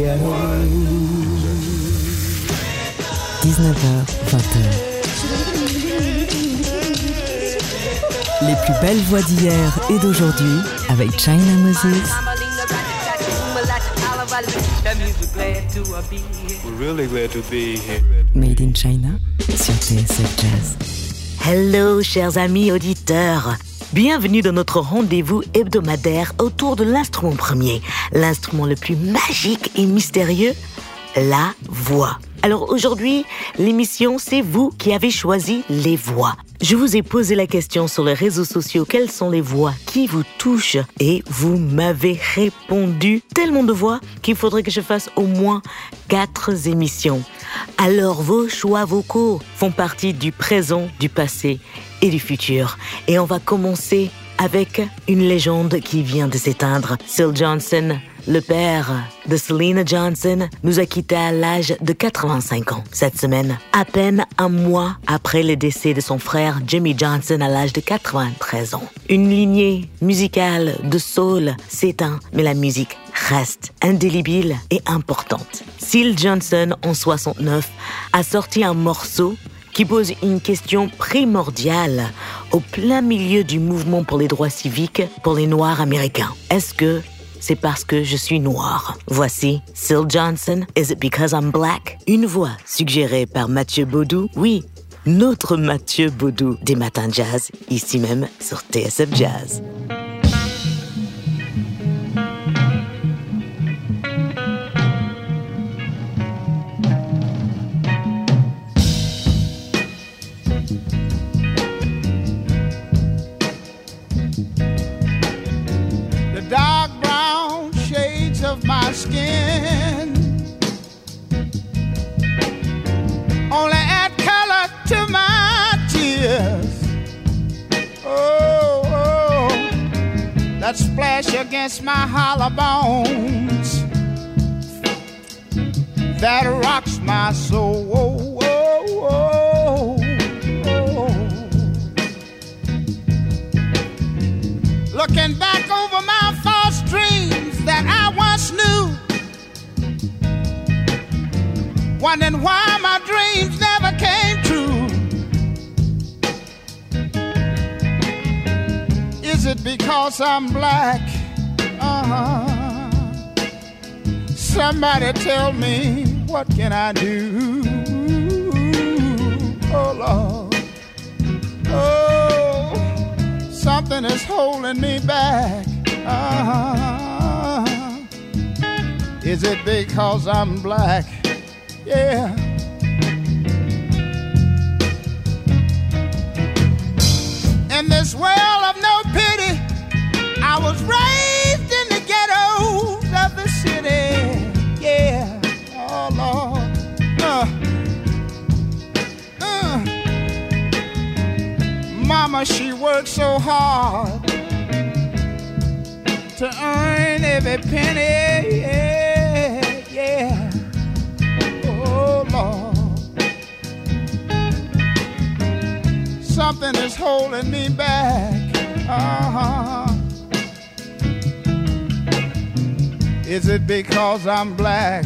ghetto. 19h, 20h. Les plus belles voix d'hier et d'aujourd'hui avec China Moses. Made in China sur TSF Jazz. Hello, chers amis auditeurs. Bienvenue dans notre rendez-vous hebdomadaire autour de l'instrument premier, l'instrument le plus magique et mystérieux, la voix. Alors aujourd'hui, l'émission, c'est vous qui avez choisi les voix. Je vous ai posé la question sur les réseaux sociaux, quelles sont les voix qui vous touchent? Et vous m'avez répondu tellement de voix qu'il faudrait que je fasse au moins quatre émissions. Alors vos choix vocaux font partie du présent, du passé et du futur. Et on va commencer avec une légende qui vient de s'éteindre. Syl Johnson, le père de Selena Johnson, nous a quittés à l'âge de 85 ans cette semaine, à peine un mois après le décès de son frère Jimmy Johnson à l'âge de 93 ans. Une lignée musicale de soul s'éteint, mais la musique reste indélébile et importante. Syl Johnson, en 69, a sorti un morceau qui pose une question primordiale au plein milieu du mouvement pour les droits civiques pour les Noirs américains. Est-ce que c'est parce que je suis noir? Voici Syl Johnson, Is It Because I'm Black? Une voix suggérée par Mathieu Baudou. Oui, notre Mathieu Baudou des Matins Jazz, ici même sur TSF Jazz. Skin only add color to my tears. Oh, oh, that splash against my hollow bones that rocks my soul. Oh, oh. Looking back over my false dreams I knew. Wondering why my dreams never came true. Is it because I'm black? Uh-huh. Somebody tell me what can I do? Oh Lord. Oh, something is holding me back. Uh-huh. Is it because I'm black? Yeah. In this world of no pity, I was raised in the ghettos of the city. Yeah. Oh Lord. Uh. Uh. Mama, she worked so hard to earn every penny. Yeah, Something is holding me back. Uh-huh. Is it because I'm black?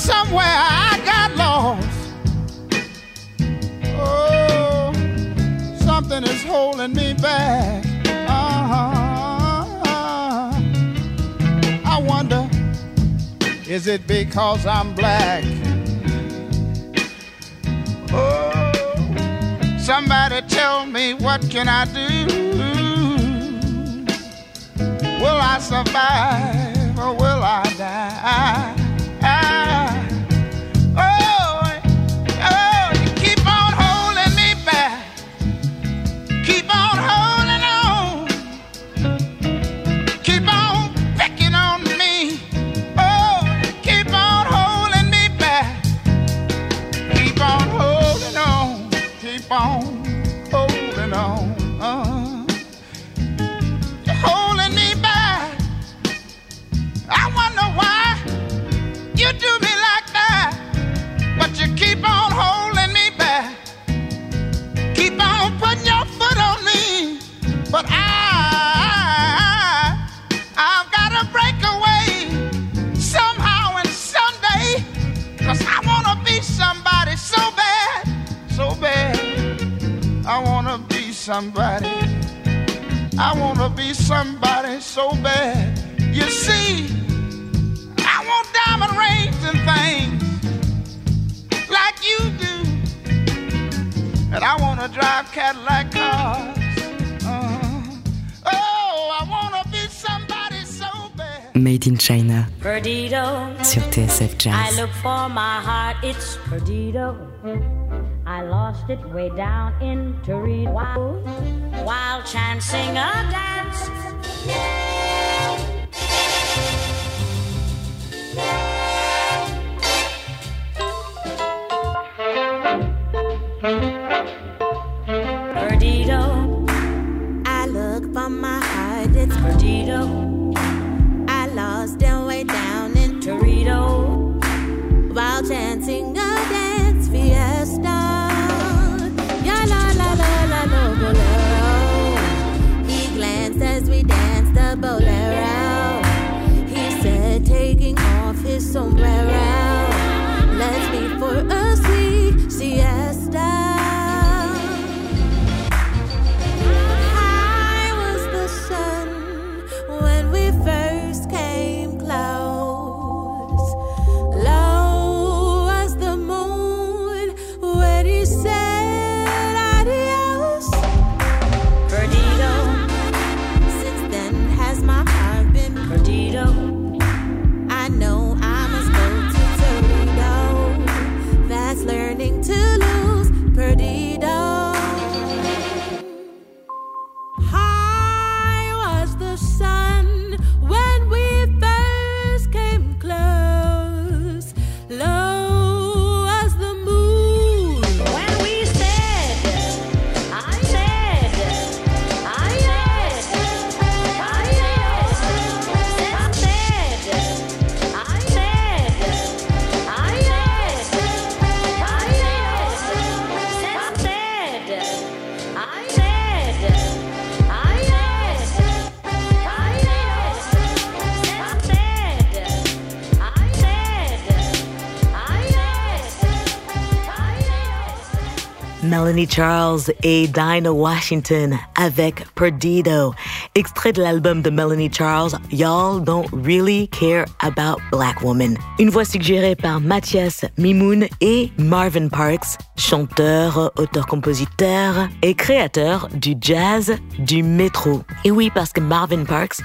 Somewhere, I got lost. Oh, something is holding me back. Uh-huh. I wonder, is it because I'm black? Oh, Somebody tell me what can I do? Will I survive or will I die? Somebody. I wanna be somebody so bad. You see, I want diamond rings and things like you do. And I wanna drive Cadillac cars. Uh, oh, I wanna be somebody so bad. Made in China Perdido. sur TSF I Jazz. look for my heart, it's perdido. I lost it way down in Torino while, while chancing a dance. Perdido. Melanie Charles et Dinah Washington avec Perdido, extrait de l'album de Melanie Charles, Y'all Don't Really Care About Black Women. Une voix suggérée par Mathias Mimoun et Marvin Parks, chanteur, auteur-compositeur et créateur du jazz du métro. Et oui, parce que Marvin Parks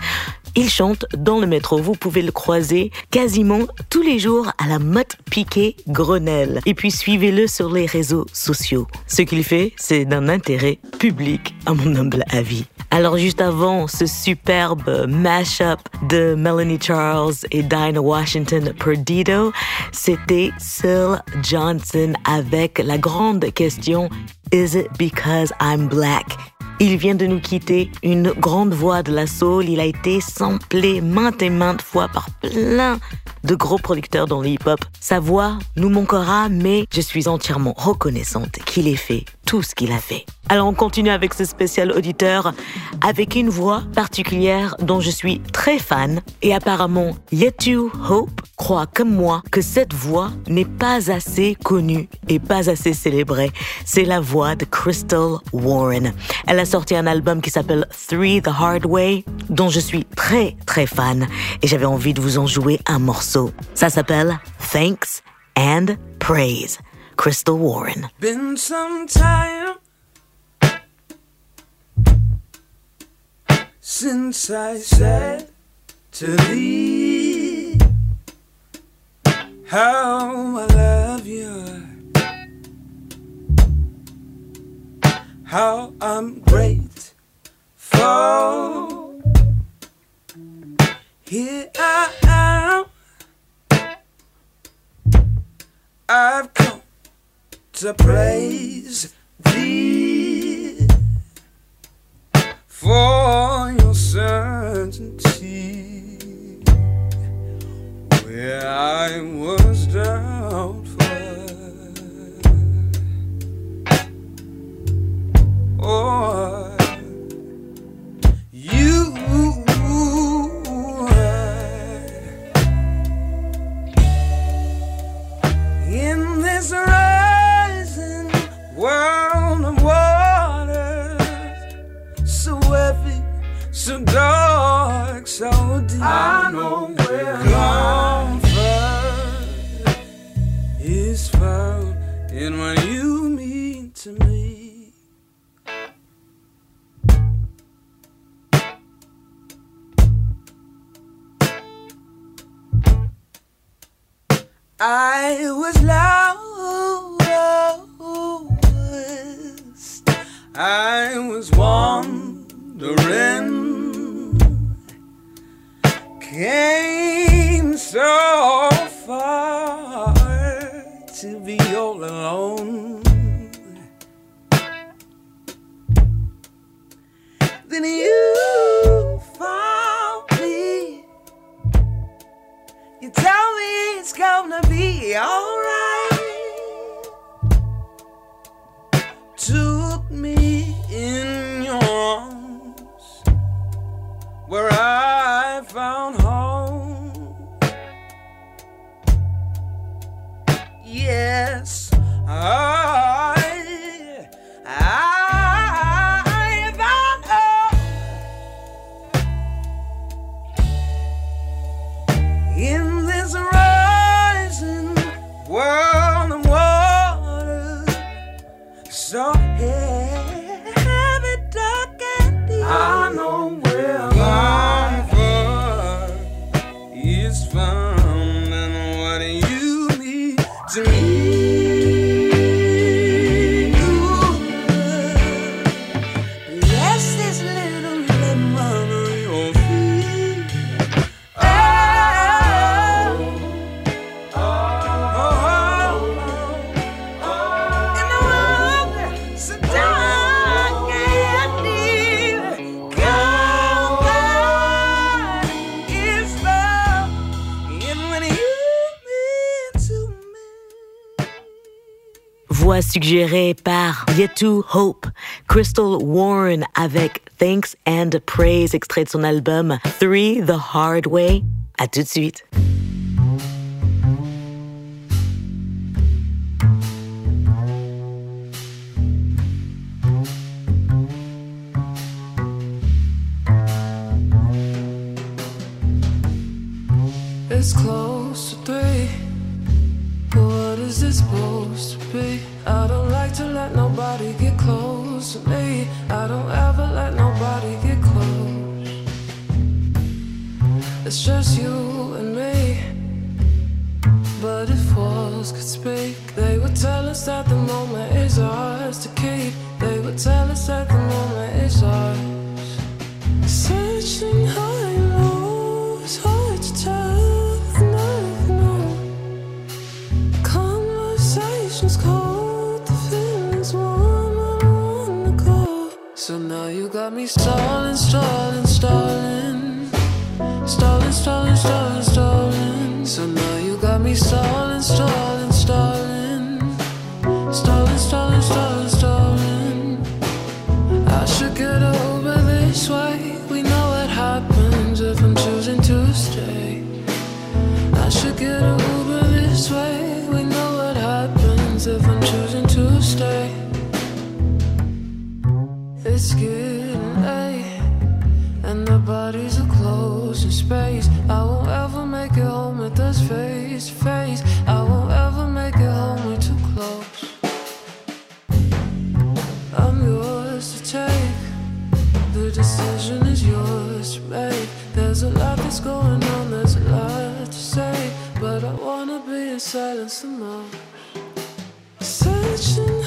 il chante dans le métro. Vous pouvez le croiser quasiment tous les jours à la Motte Piquet Grenelle. Et puis suivez-le sur les réseaux sociaux. Ce qu'il fait, c'est d'un intérêt public, à mon humble avis. Alors juste avant ce superbe mash-up de Melanie Charles et Dinah Washington Perdido, c'était Syl Johnson avec la grande question Is it because I'm black? Il vient de nous quitter, une grande voix de la soul. Il a été samplé maintes et maintes fois par plein de gros producteurs dans le hip-hop. Sa voix nous manquera, mais je suis entièrement reconnaissante qu'il ait fait tout ce qu'il a fait. Alors on continue avec ce spécial auditeur avec une voix particulière dont je suis très fan et apparemment Yetu Hope croit comme moi que cette voix n'est pas assez connue et pas assez célébrée. C'est la voix de Crystal Warren. Elle a sorti un album qui s'appelle Three the Hard Way dont je suis très très fan et j'avais envie de vous en jouer un morceau. Ça s'appelle Thanks and Praise. Crystal Warren. Since I said to thee how I love you, how I'm grateful. Here I am. I've come to praise thee for your certainty where I was doubtful. Oh, in this rising Voix suggérée par Yetu Hope, Crystal Warren avec Thanks and Praise, extrait de son album Three The Hard Way. À tout de suite. It's just you and me. But if walls could speak, they would tell us that the moment is ours to keep. They would tell us that the moment is ours. Searching high and low, it's hard to tell. Know. Conversations cold, the feelings warm. I wanna go. So now you got me stalling, stalling, stalling, stalling, stalling. So now you got me stalling, stalling, stalling, stalling, stalling, stalling, stalling. I should get over this way. We know what happens if I'm choosing to stay. I should get over this way. We know what happens if I'm choosing to stay. It's getting late, and the bodies are close in space. I won't ever make it home with us face face. I won't ever make it home, we're too close. I'm yours to take. The decision is yours to make. There's a lot that's going on, there's a lot to say. But I wanna be in silence the most. Searching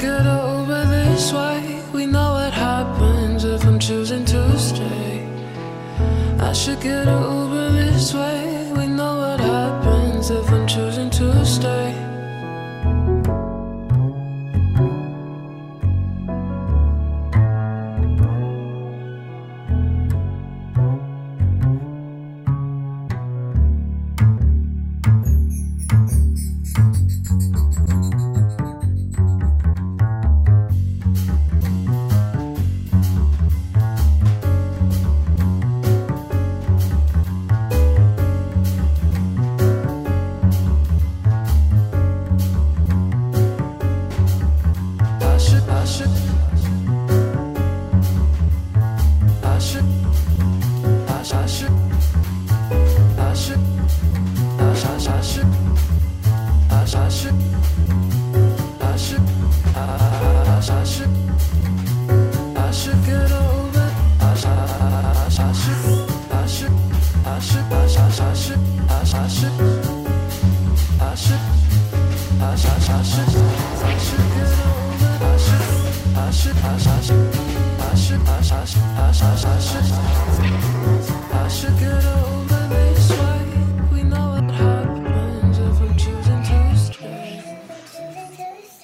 get over this way. We know what happens if I'm choosing to stay. I should get over this way. We know what happens. if I'm choosing to stay.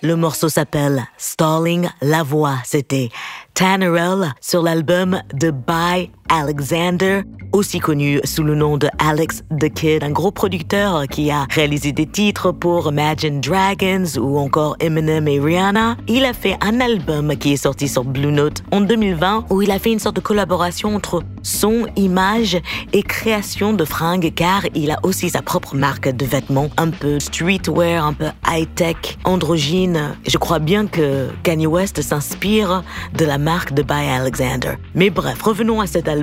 Le morceau s'appelle Stalling la voix. C'était Tannerell sur l'album The By Alexander, aussi connu sous le nom de Alex the Kid, un gros producteur qui a réalisé des titres pour Imagine Dragons ou encore Eminem et Rihanna. Il a fait un album qui est sorti sur Blue Note en 2020 où il a fait une sorte de collaboration entre son, image et création de fringues car il a aussi sa propre marque de vêtements un peu streetwear, un peu high-tech, androgyne. Je crois bien que Kanye West s'inspire de la marque de By Alexander. Mais bref, revenons à cet album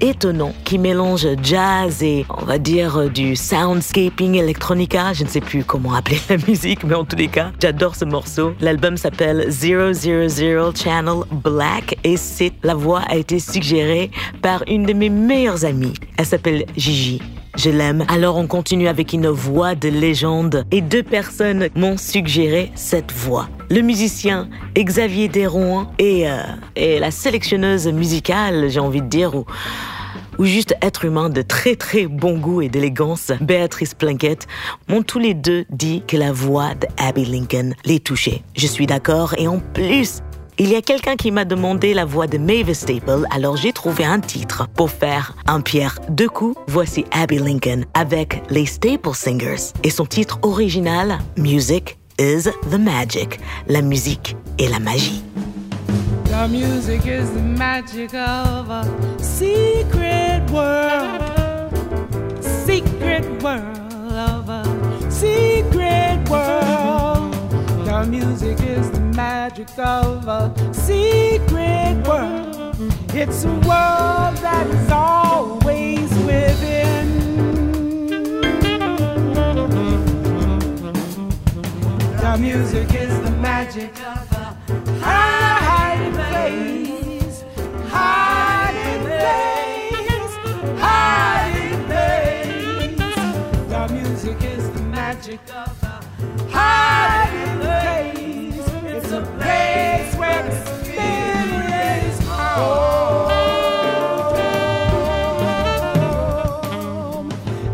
étonnant qui mélange jazz et on va dire du soundscaping electronica. Je ne sais plus comment appeler la musique, mais en tous les cas, j'adore ce morceau. L'album s'appelle 000 Channel Black et c'est la voix a été suggérée par une de mes meilleures amies. Elle s'appelle Gigi. Je l'aime. Alors on continue avec une voix de légende et deux personnes m'ont suggéré cette voix. Le musicien Xavier Desrouan et, euh, et la sélectionneuse musicale, j'ai envie de dire, ou, juste être humain de très très bon goût et d'élégance, Béatrice Plunkett, m'ont tous les deux dit que la voix de Abby Lincoln les touchait. Je suis d'accord et en plus, il y a quelqu'un qui m'a demandé la voix de Mavis Staple, alors j'ai trouvé un titre pour faire un pierre deux coups. Voici Abby Lincoln avec les Staple Singers et son titre original, Music is the Magic. La musique est la magie. The music is the magic of a secret world. Secret world of a secret world. The music is the magic of a secret world. It's a world that is always within. The music is the magic of a hiding place, hiding place, hiding place. The music is the magic of a hiding place. It's a place where the spirit is home.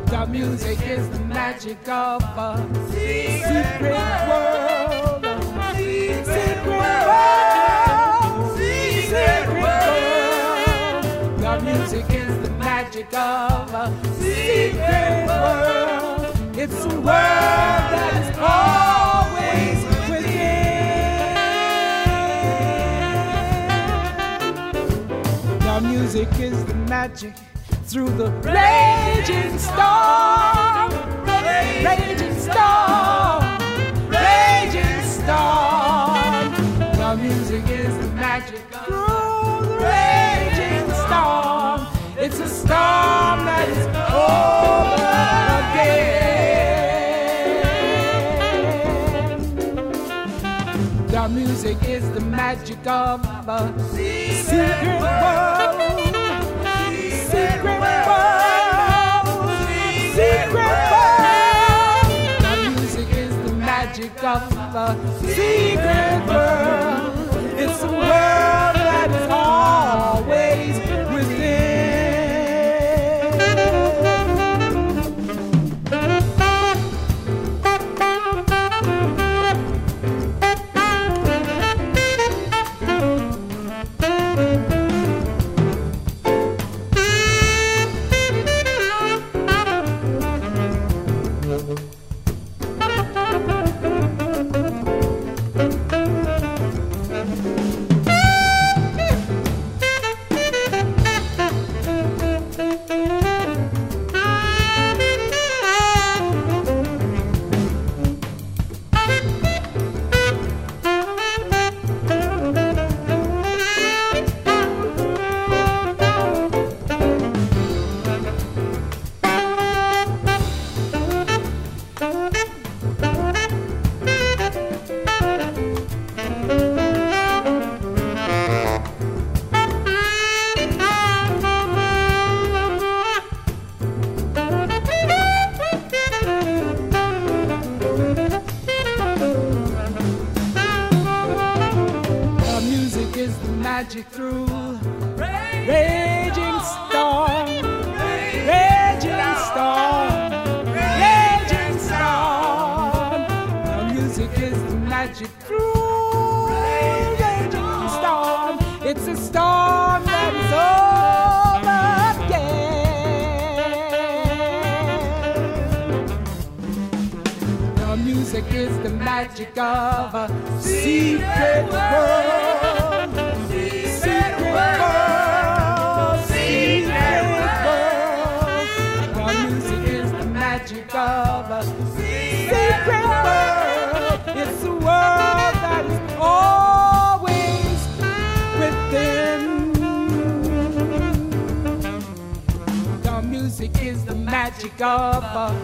The music is the magic of a of a secret world. It's a world that is always within. The music is the magic through the raging storm. Raging storm. Storm. The music is the magic of the raging storm. It's a storm that is over again. The music is the magic of a secret world. Secret world. Secret world. A secret world. It's a world that is always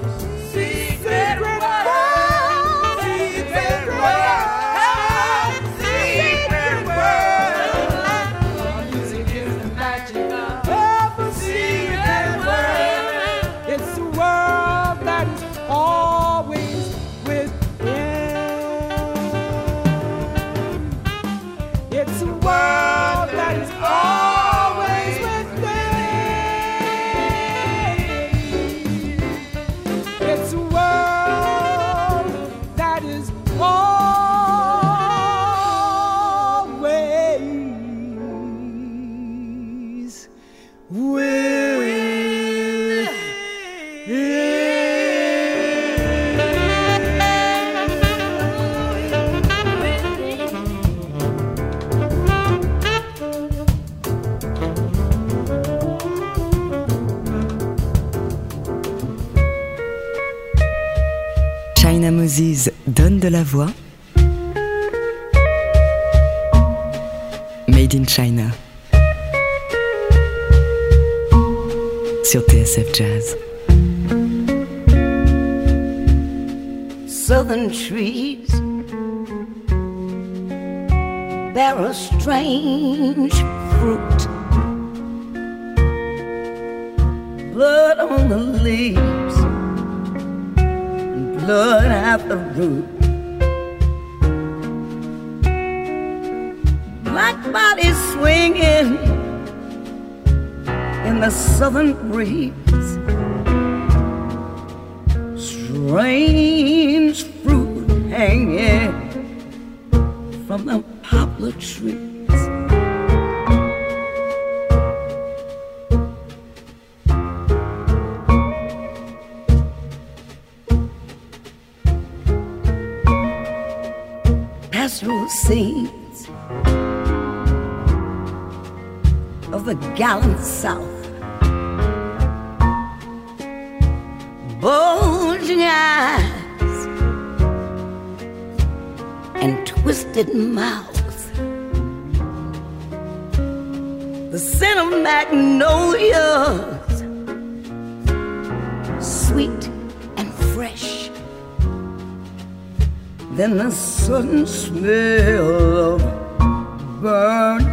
See donne de la voix. Made in China. Sur TSF Jazz. Southern trees bear a strange. at the root. Black bodies swinging in the southern breeze. Strange fruit hanging from the poplar tree. seeds of the gallant South. Bulging eyes and twisted mouths. The scent of magnolia Then the sudden smell of burnt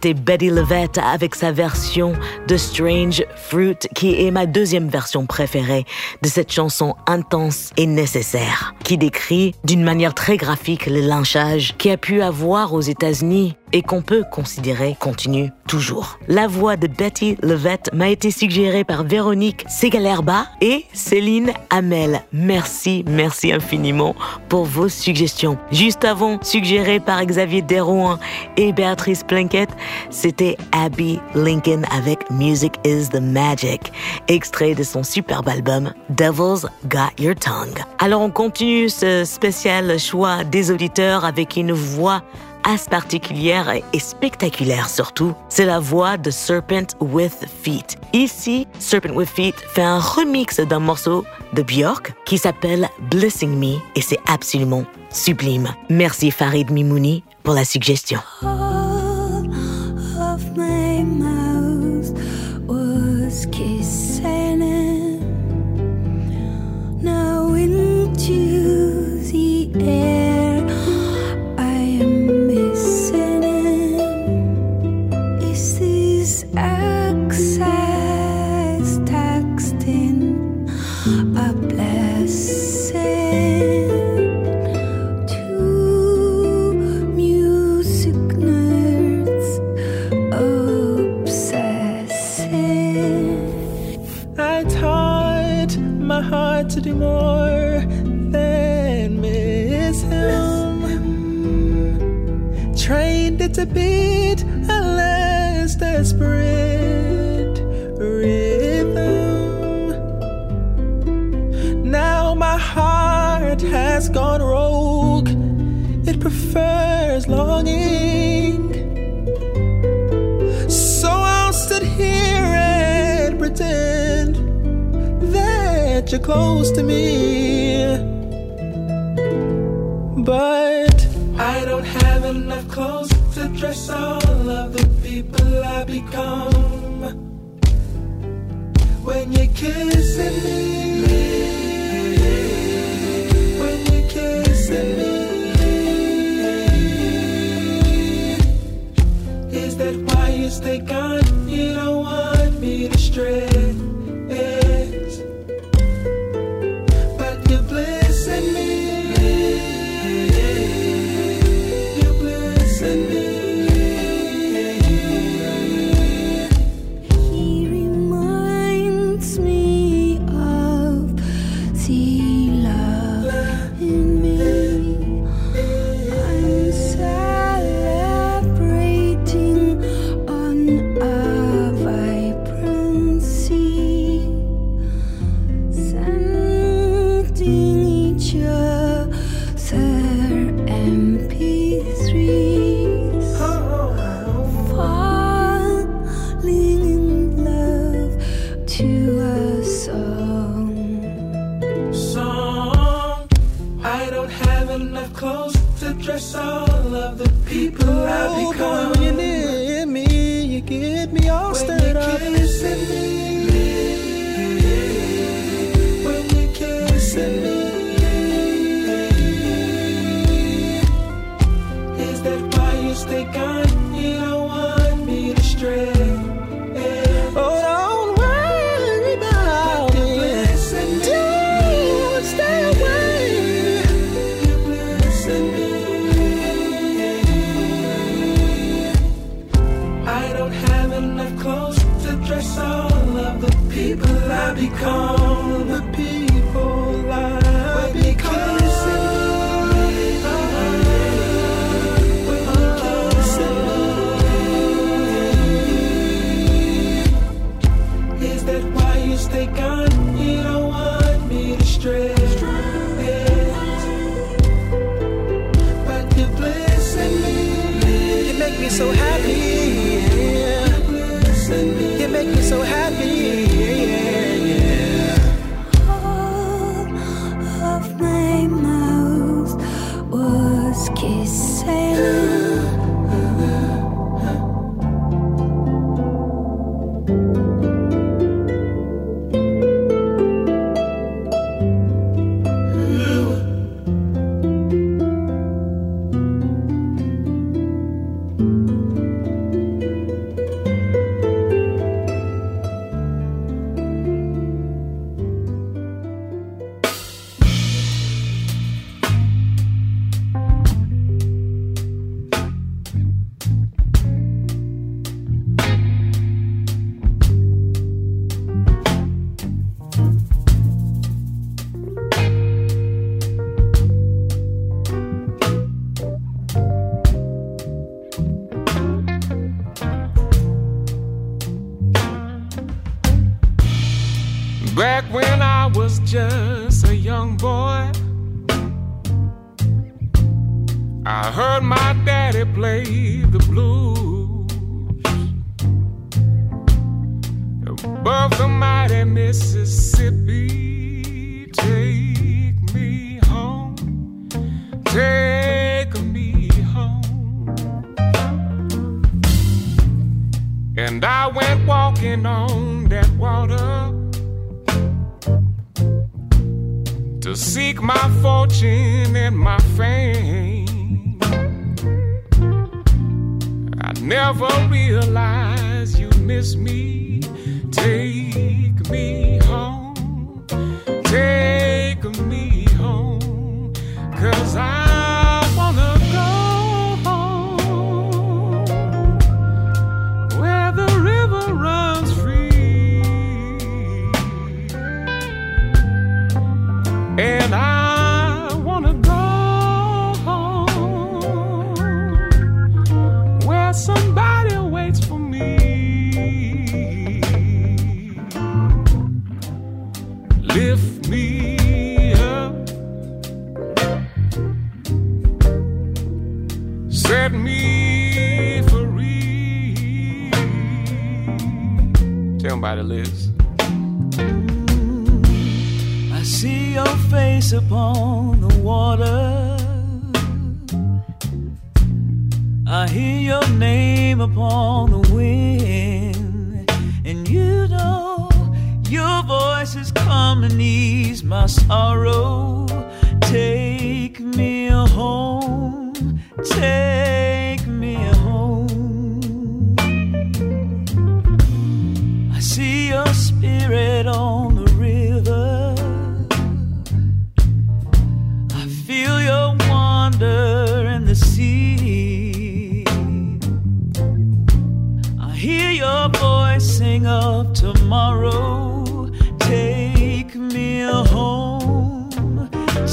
C'était Betty Levette avec sa version de Strange Fruit, qui est ma deuxième version préférée de cette chanson intense et nécessaire, qui décrit d'une manière très graphique le lynchage qui a pu avoir aux États-Unis et qu'on peut considérer continue toujours. La voix de Betty Levette m'a été suggérée par Véronique Segalerba et Céline Hamel. Merci, merci infiniment pour vos suggestions. Juste avant, suggéré par Xavier Derouin et Béatrice Plinkett, c'était Abby Lincoln avec Music is the Magic, extrait de son superbe album Devil's Got Your Tongue. Alors on continue ce spécial choix des auditeurs avec une voix as particulière et spectaculaire surtout, c'est la voix de Serpent with Feet. Ici, Serpent with Feet fait un remix d'un morceau de Björk qui s'appelle Blessing Me et c'est absolument sublime. Merci Farid Mimouni pour la suggestion. My heart to do more to beat a less desperate rhythm. Now my heart has gone rogue. It prefers longing. So I'll sit here and pretend that you're close to me. But I don't have enough clothes to dress all of the people I become. When you're kissing me, when you're kissing me. Is that why you stay gone?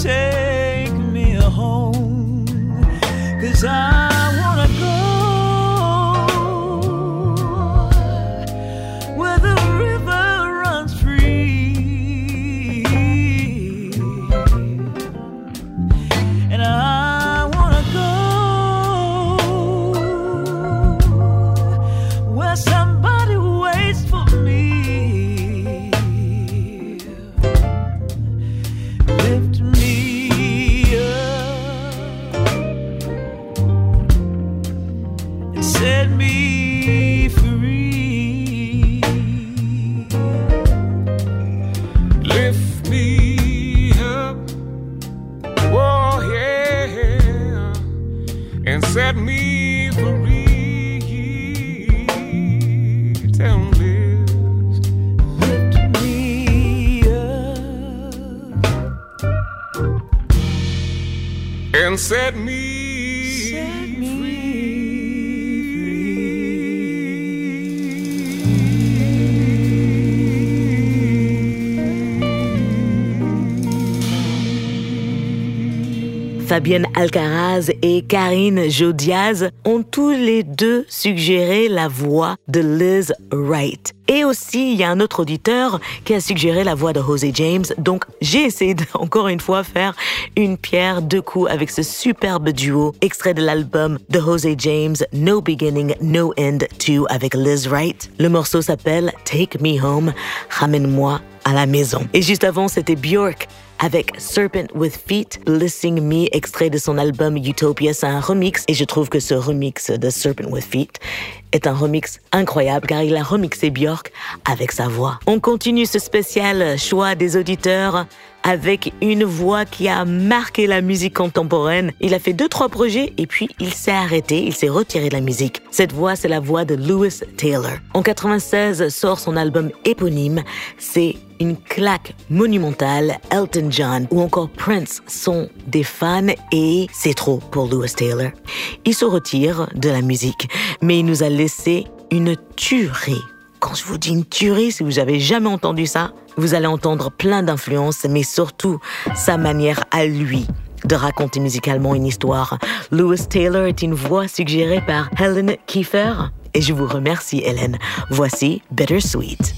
Take me home. Cause I Fabienne Alcaraz et Karine Jodiaz ont tous les deux suggéré la voix de Liz Wright. Et aussi, il y a un autre auditeur qui a suggéré la voix de Jose James. Donc, j'ai essayé encore une fois, faire une pierre deux coups avec ce superbe duo extrait de l'album de Jose James, No Beginning, No End 2 avec Liz Wright. Le morceau s'appelle Take Me Home, ramène-moi à la maison. Et juste avant, c'était Björk avec Serpent with Feet, Blessing Me, extrait de son album Utopia. C'est un remix et je trouve que ce remix de Serpent with Feet est un remix incroyable car il a remixé Björk avec sa voix. On continue ce spécial choix des auditeurs avec une voix qui a marqué la musique contemporaine. Il a fait deux, trois projets et puis il s'est arrêté, il s'est retiré de la musique. Cette voix, c'est la voix de Lewis Taylor. En 96 sort son album éponyme. C'est une claque monumentale. Elton John ou encore Prince sont des fans et c'est trop pour Lewis Taylor. Il se retire de la musique, mais il nous a laissé une tuerie. Quand je vous dis une tuerie, si vous avez jamais entendu ça, vous allez entendre plein d'influences, mais surtout sa manière à lui de raconter musicalement une histoire. Lewis Taylor est une voix suggérée par Helen Kiefer et je vous remercie Helen. Voici Bittersweet.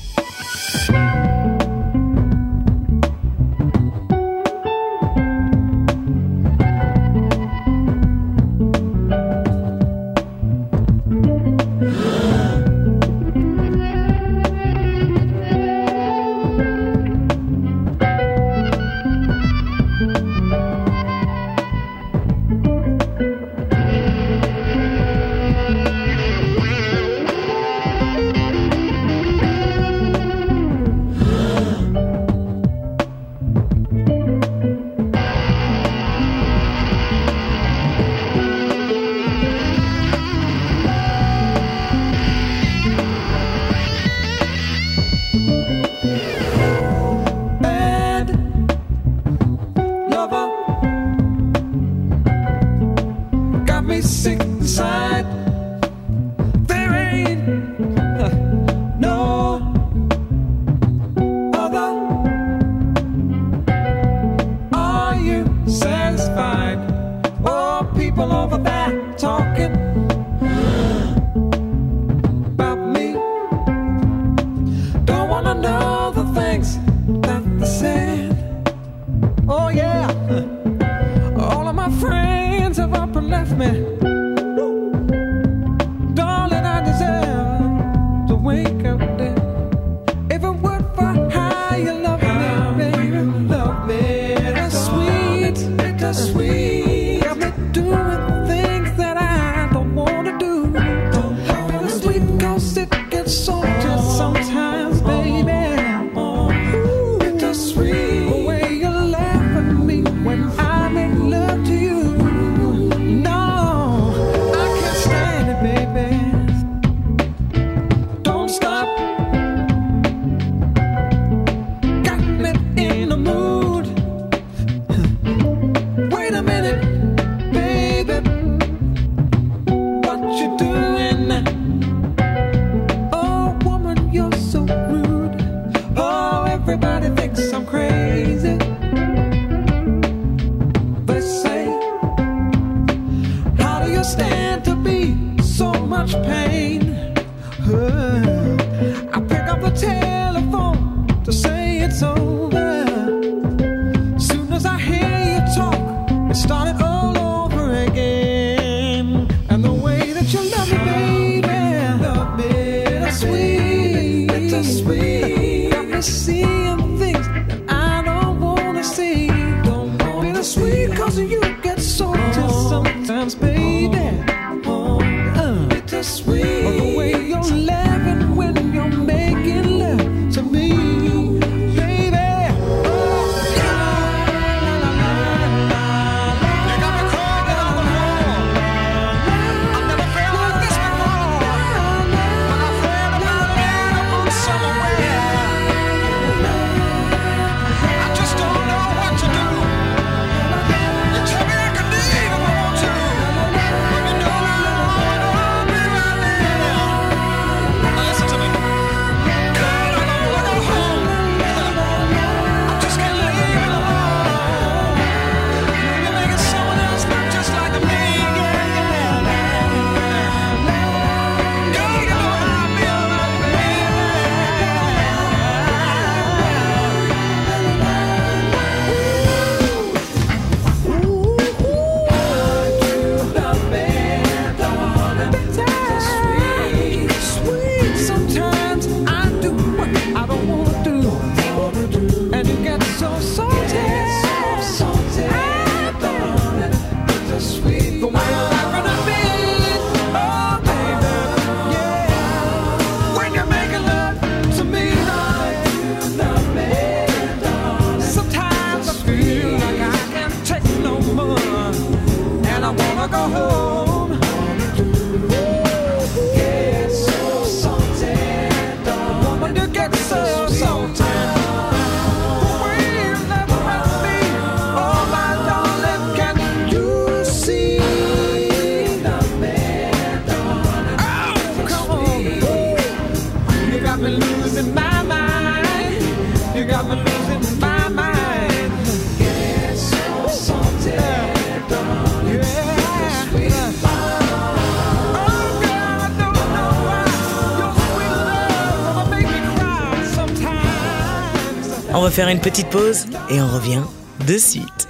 On va faire une petite pause et on revient de suite.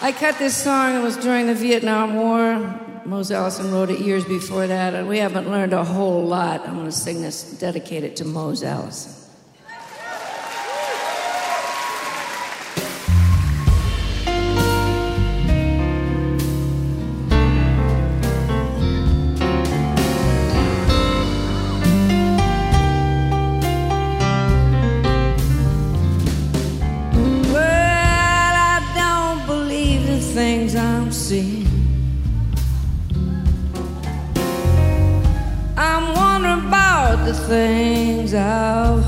I cut this song. It was during the Vietnam War. Mose Allison wrote it years before that, and we haven't learned a whole lot. I'm going to sing this, dedicate to Mose Allison. things I've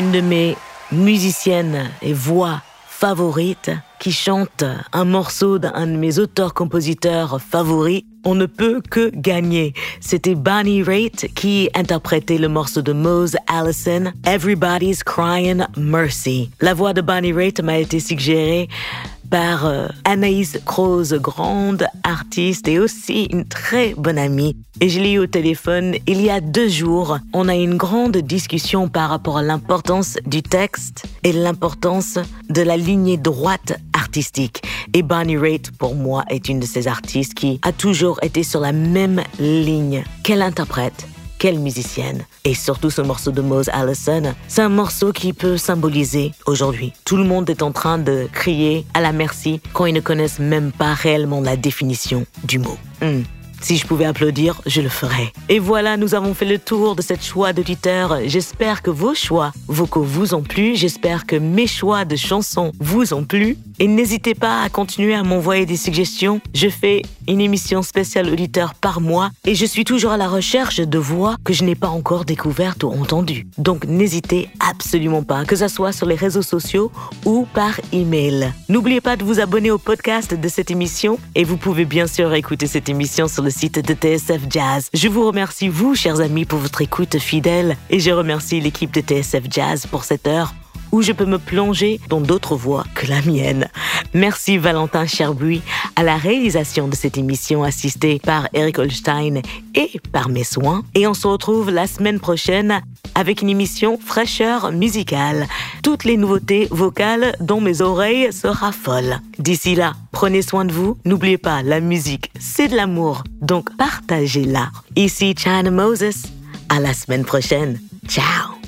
Une de mes musiciennes et voix favorites qui chante un morceau d'un de mes auteurs-compositeurs favoris, on ne peut que gagner. C'était Bonnie Raitt qui interprétait le morceau de Mose Allison, Everybody's Crying Mercy. La voix de Bonnie Raitt m'a été suggérée par euh, Anaïs Croze, grande artiste et aussi une très bonne amie. Et je l'ai eu au téléphone il y a deux jours. On a eu une grande discussion par rapport à l'importance du texte et l'importance de la lignée droite artistique. Et Bonnie Raitt, pour moi, est une de ces artistes qui a toujours été sur la même ligne. Quelle interprète? Quelle musicienne. Et surtout ce morceau de Mose Allison, c'est un morceau qui peut symboliser aujourd'hui. Tout le monde est en train de crier à la merci quand ils ne connaissent même pas réellement la définition du mot. Hmm. Si je pouvais applaudir, je le ferais. Et voilà, nous avons fait le tour de cette choix d'auditeurs. J'espère que vos choix vocaux vous ont plu. J'espère que mes choix de chansons vous ont plu. Et n'hésitez pas à continuer à m'envoyer des suggestions. Je fais une émission spéciale auditeur par mois et je suis toujours à la recherche de voix que je n'ai pas encore découvertes ou entendues. Donc n'hésitez absolument pas, que ce soit sur les réseaux sociaux ou par email. N'oubliez pas de vous abonner au podcast de cette émission et vous pouvez bien sûr écouter cette émission sur le site de TSF Jazz. Je vous remercie, vous, chers amis, pour votre écoute fidèle et je remercie l'équipe de TSF Jazz pour cette heure où je peux me plonger dans d'autres voix que la mienne. Merci Valentin Cherbuy à la réalisation de cette émission assistée par Eric Holstein et par mes soins. Et on se retrouve la semaine prochaine avec une émission fraîcheur musicale. Toutes les nouveautés vocales dont mes oreilles se raffolent. D'ici là, prenez soin de vous. N'oubliez pas, la musique, c'est de l'amour. Donc partagez-la. Ici China Moses. À la semaine prochaine. Ciao